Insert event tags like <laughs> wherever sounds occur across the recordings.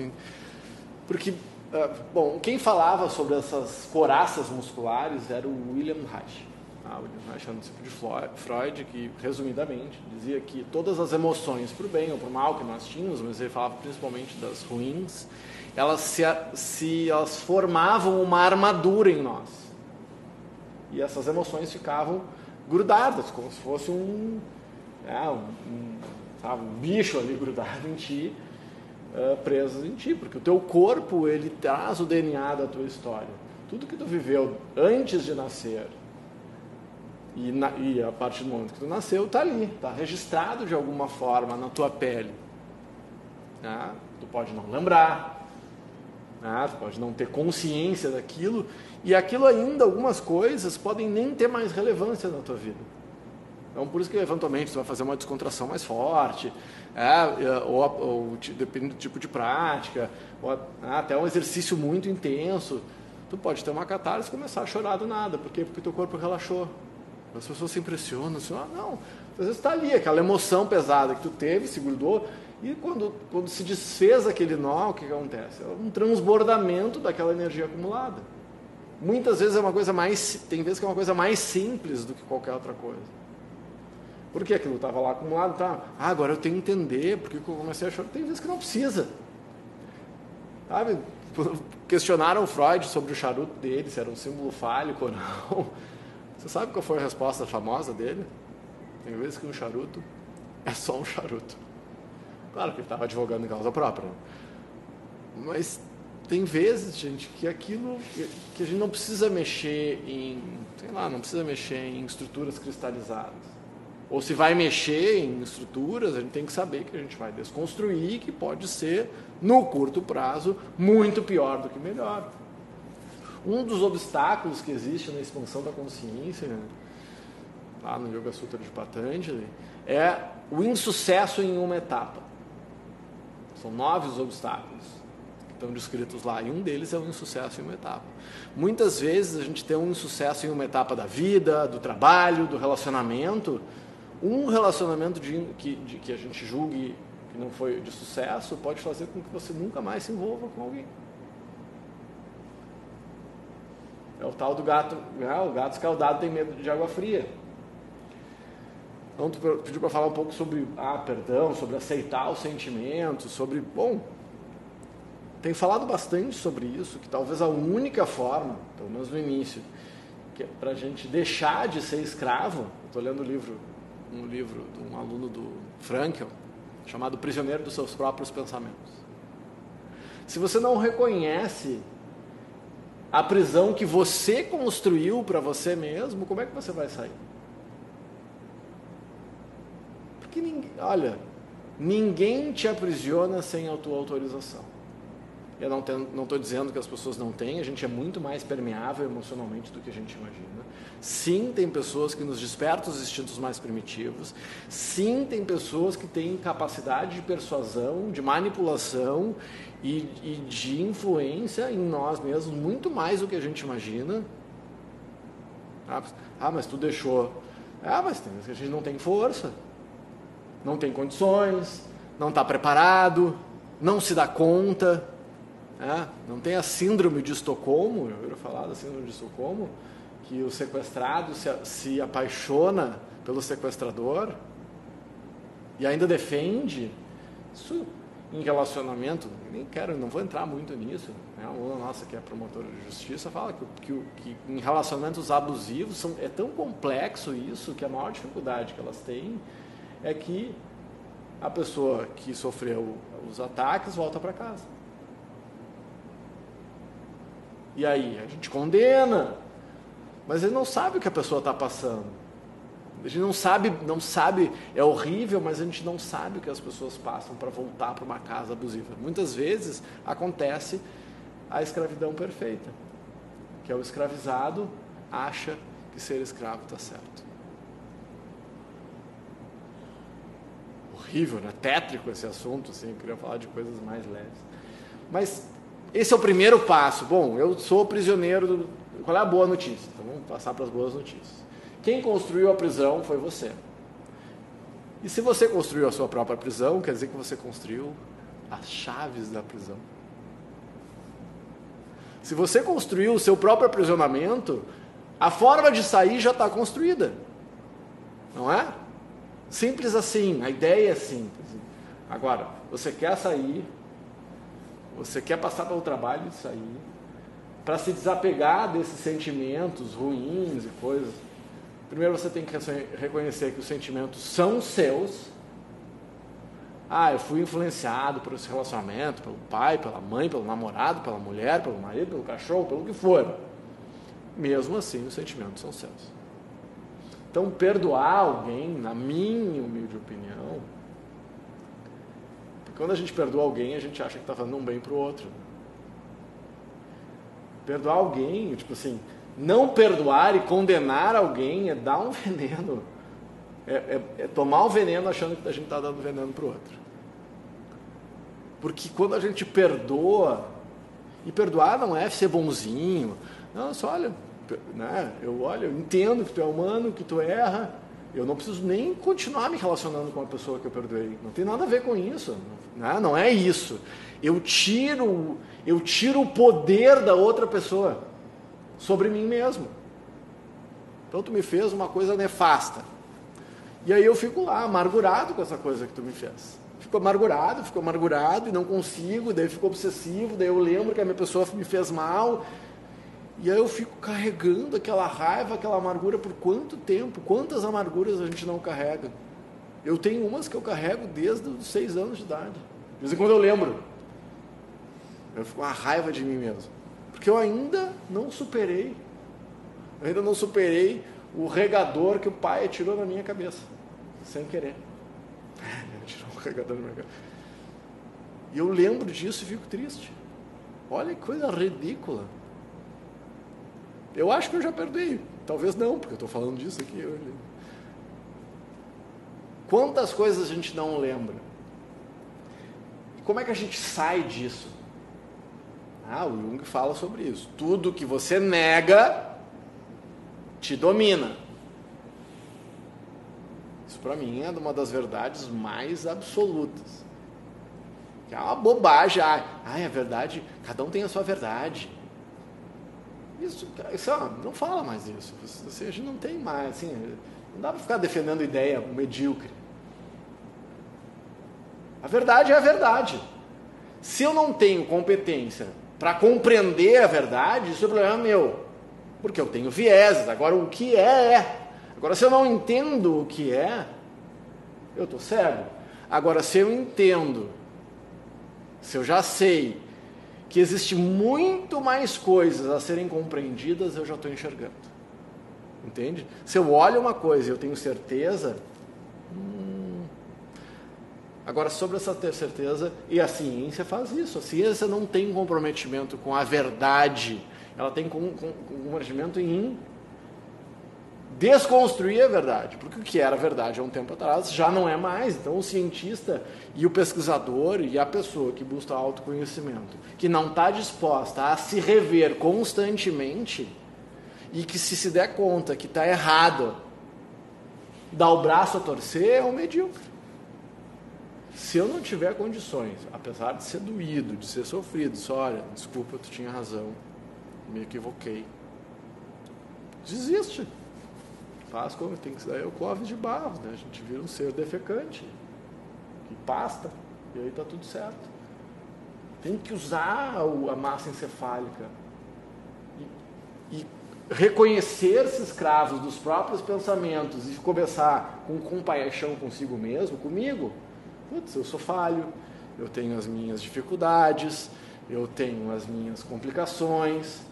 Assim, porque, uh, bom, quem falava sobre essas coraças musculares era o William Reich. Ah, o William Reich era um discípulo de Freud, que, resumidamente, dizia que todas as emoções, o bem ou o mal que nós tínhamos, mas ele falava principalmente das ruins, elas se, se elas formavam uma armadura em nós. E essas emoções ficavam grudadas, como se fosse um, é, um, um, sabe, um bicho ali grudado em ti, uh, preso em ti, porque o teu corpo ele traz o DNA da tua história. Tudo que tu viveu antes de nascer e, na, e a partir do momento que tu nasceu, está ali, está registrado de alguma forma na tua pele. Né? Tu pode não lembrar, né? tu pode não ter consciência daquilo, e aquilo ainda, algumas coisas, podem nem ter mais relevância na tua vida. Então, por isso que eventualmente você vai fazer uma descontração mais forte, é, é ou, ou, dependendo do tipo de prática, ou até um exercício muito intenso, tu pode ter uma catarse e começar a chorar do nada. Por quê? Porque teu corpo relaxou. As pessoas se impressionam, assim, ah, não, às vezes está ali, aquela emoção pesada que tu teve, se grudou, e quando, quando se desfez aquele nó, o que, que acontece? É um transbordamento daquela energia acumulada. Muitas vezes é uma coisa mais, tem vezes que é uma coisa mais simples do que qualquer outra coisa. Por que aquilo estava lá acumulado? Tá, ah, agora eu tenho que entender porque eu comecei a chorar. Tem vezes que não precisa. Sabe? <laughs> Questionaram Freud sobre o charuto dele, se era um símbolo fálico ou não. <laughs> Você sabe qual foi a resposta famosa dele? Tem vezes que um charuto é só um charuto. Claro que ele estava advogando em causa própria. Mas tem vezes, gente, que aquilo que a gente não precisa mexer em, sei lá, não precisa mexer em estruturas cristalizadas. Ou se vai mexer em estruturas, a gente tem que saber que a gente vai desconstruir, que pode ser, no curto prazo, muito pior do que melhor. Um dos obstáculos que existe na expansão da consciência, lá no Yoga Sutra de Patanjali, é o insucesso em uma etapa. São nove os obstáculos que estão descritos lá, e um deles é o insucesso em uma etapa. Muitas vezes a gente tem um insucesso em uma etapa da vida, do trabalho, do relacionamento. Um relacionamento de, que, de, que a gente julgue que não foi de sucesso pode fazer com que você nunca mais se envolva com alguém. É o tal do gato, né? o gato escaldado tem medo de água fria. Então, tu pediu para falar um pouco sobre ah, perdão, sobre aceitar os sentimentos, sobre. Bom, tem falado bastante sobre isso, que talvez a única forma, pelo menos no início, que é para a gente deixar de ser escravo. Estou lendo um livro, um livro de um aluno do Frankel, chamado Prisioneiro dos Seus Próprios Pensamentos. Se você não reconhece a prisão que você construiu para você mesmo, como é que você vai sair? Porque, ninguém, olha, ninguém te aprisiona sem a tua autorização. Eu não estou dizendo que as pessoas não têm, a gente é muito mais permeável emocionalmente do que a gente imagina. Sim, tem pessoas que nos despertam os instintos mais primitivos. Sim, tem pessoas que têm capacidade de persuasão, de manipulação e, e de influência em nós mesmos, muito mais do que a gente imagina. Ah, ah mas tu deixou. Ah, mas tem, a gente não tem força, não tem condições, não está preparado, não se dá conta. É, não tem a síndrome de Estocolmo, já ouviram falar da síndrome de Estocolmo? Que o sequestrado se, se apaixona pelo sequestrador e ainda defende. Isso em relacionamento, nem quero, não vou entrar muito nisso. Né? Uma nossa que é promotora de justiça fala que, que, que em relacionamentos abusivos são, é tão complexo isso que a maior dificuldade que elas têm é que a pessoa que sofreu os ataques volta para casa. E aí, a gente condena, mas ele não sabe o que a pessoa está passando. A gente não sabe, não sabe, é horrível, mas a gente não sabe o que as pessoas passam para voltar para uma casa abusiva. Muitas vezes acontece a escravidão perfeita, que é o escravizado acha que ser escravo está certo. Horrível, né? Tétrico esse assunto, assim, eu queria falar de coisas mais leves. Mas esse é o primeiro passo. Bom, eu sou prisioneiro. Do... Qual é a boa notícia? Então vamos passar para as boas notícias. Quem construiu a prisão foi você. E se você construiu a sua própria prisão, quer dizer que você construiu as chaves da prisão. Se você construiu o seu próprio aprisionamento, a forma de sair já está construída. Não é? Simples assim, a ideia é simples. Agora, você quer sair, você quer passar pelo trabalho de sair, para se desapegar desses sentimentos ruins e coisas. Primeiro você tem que reconhecer que os sentimentos são seus. Ah, eu fui influenciado por esse relacionamento, pelo pai, pela mãe, pelo namorado, pela mulher, pelo marido, pelo cachorro, pelo que for. Mesmo assim, os sentimentos são seus. Então, perdoar alguém, na minha humilde opinião, quando a gente perdoa alguém, a gente acha que está fazendo um bem para o outro. Perdoar alguém, tipo assim, não perdoar e condenar alguém é dar um <laughs> veneno. É, é, é tomar o veneno achando que a gente está dando veneno para o outro. Porque quando a gente perdoa, e perdoar não é ser bonzinho, não, só olha, né? Eu olho, eu entendo que tu é humano, que tu erra. Eu não preciso nem continuar me relacionando com a pessoa que eu perdoei. Não tem nada a ver com isso. Né? Não é isso. Eu tiro, eu tiro o poder da outra pessoa sobre mim mesmo. Então tu me fez uma coisa nefasta. E aí eu fico lá, amargurado com essa coisa que tu me fez. Fico amargurado, fico amargurado e não consigo, daí fico obsessivo, daí eu lembro que a minha pessoa me fez mal, e aí eu fico carregando aquela raiva, aquela amargura por quanto tempo? Quantas amarguras a gente não carrega? Eu tenho umas que eu carrego desde os seis anos de idade. De vez em quando eu lembro. Eu fico com uma raiva de mim mesmo. Porque eu ainda não superei. Eu ainda não superei o regador que o pai tirou na minha cabeça. Sem querer. <laughs> Ele tirou o regador na minha cabeça. E eu lembro disso e fico triste. Olha que coisa ridícula. Eu acho que eu já perdi. Talvez não, porque eu estou falando disso aqui hoje. Quantas coisas a gente não lembra? E como é que a gente sai disso? Ah, o Jung fala sobre isso. Tudo que você nega te domina. Isso para mim é uma das verdades mais absolutas. Que é uma bobagem. Ah, é verdade. Cada um tem a sua verdade. Isso, isso não fala mais isso. Gente não tem mais, assim, não dá para ficar defendendo ideia medíocre. A verdade é a verdade. Se eu não tenho competência para compreender a verdade, isso é problema meu. Porque eu tenho vieses. Agora, o que é, é. Agora, se eu não entendo o que é, eu estou cego. Agora, se eu entendo, se eu já sei que existe muito mais coisas a serem compreendidas, eu já estou enxergando. Entende? Se eu olho uma coisa e eu tenho certeza. Hum... Agora, sobre essa ter certeza, e a ciência faz isso. A ciência não tem comprometimento com a verdade, ela tem comprometimento em desconstruir a verdade, porque o que era verdade há um tempo atrás já não é mais. Então, o cientista e o pesquisador e a pessoa que busca autoconhecimento, que não está disposta a se rever constantemente e que, se se der conta que está errado, dá o braço a torcer, é um medíocre. Se eu não tiver condições, apesar de ser doído, de ser sofrido, só olha, desculpa, tu tinha razão, me equivoquei. Desiste. Faz como tem que ser o Clóvis de Barros, né? A gente vira um ser defecante, que pasta, e aí está tudo certo. Tem que usar a massa encefálica e, e reconhecer-se escravos dos próprios pensamentos e começar com compaixão consigo mesmo, comigo. Putz, eu sou falho, eu tenho as minhas dificuldades, eu tenho as minhas complicações,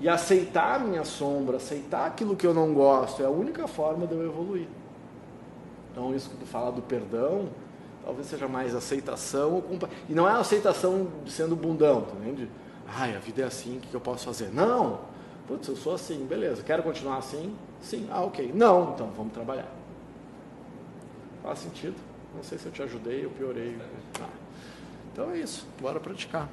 e aceitar a minha sombra, aceitar aquilo que eu não gosto, é a única forma de eu evoluir. Então, isso que tu fala do perdão, talvez seja mais aceitação. Ou compa... E não é aceitação sendo bundão, tá entende? Ai, a vida é assim, o que eu posso fazer? Não! Putz, eu sou assim, beleza. Quero continuar assim? Sim. Ah, ok. Não, então vamos trabalhar. Faz sentido? Não sei se eu te ajudei ou piorei. Ah. Então é isso, bora praticar.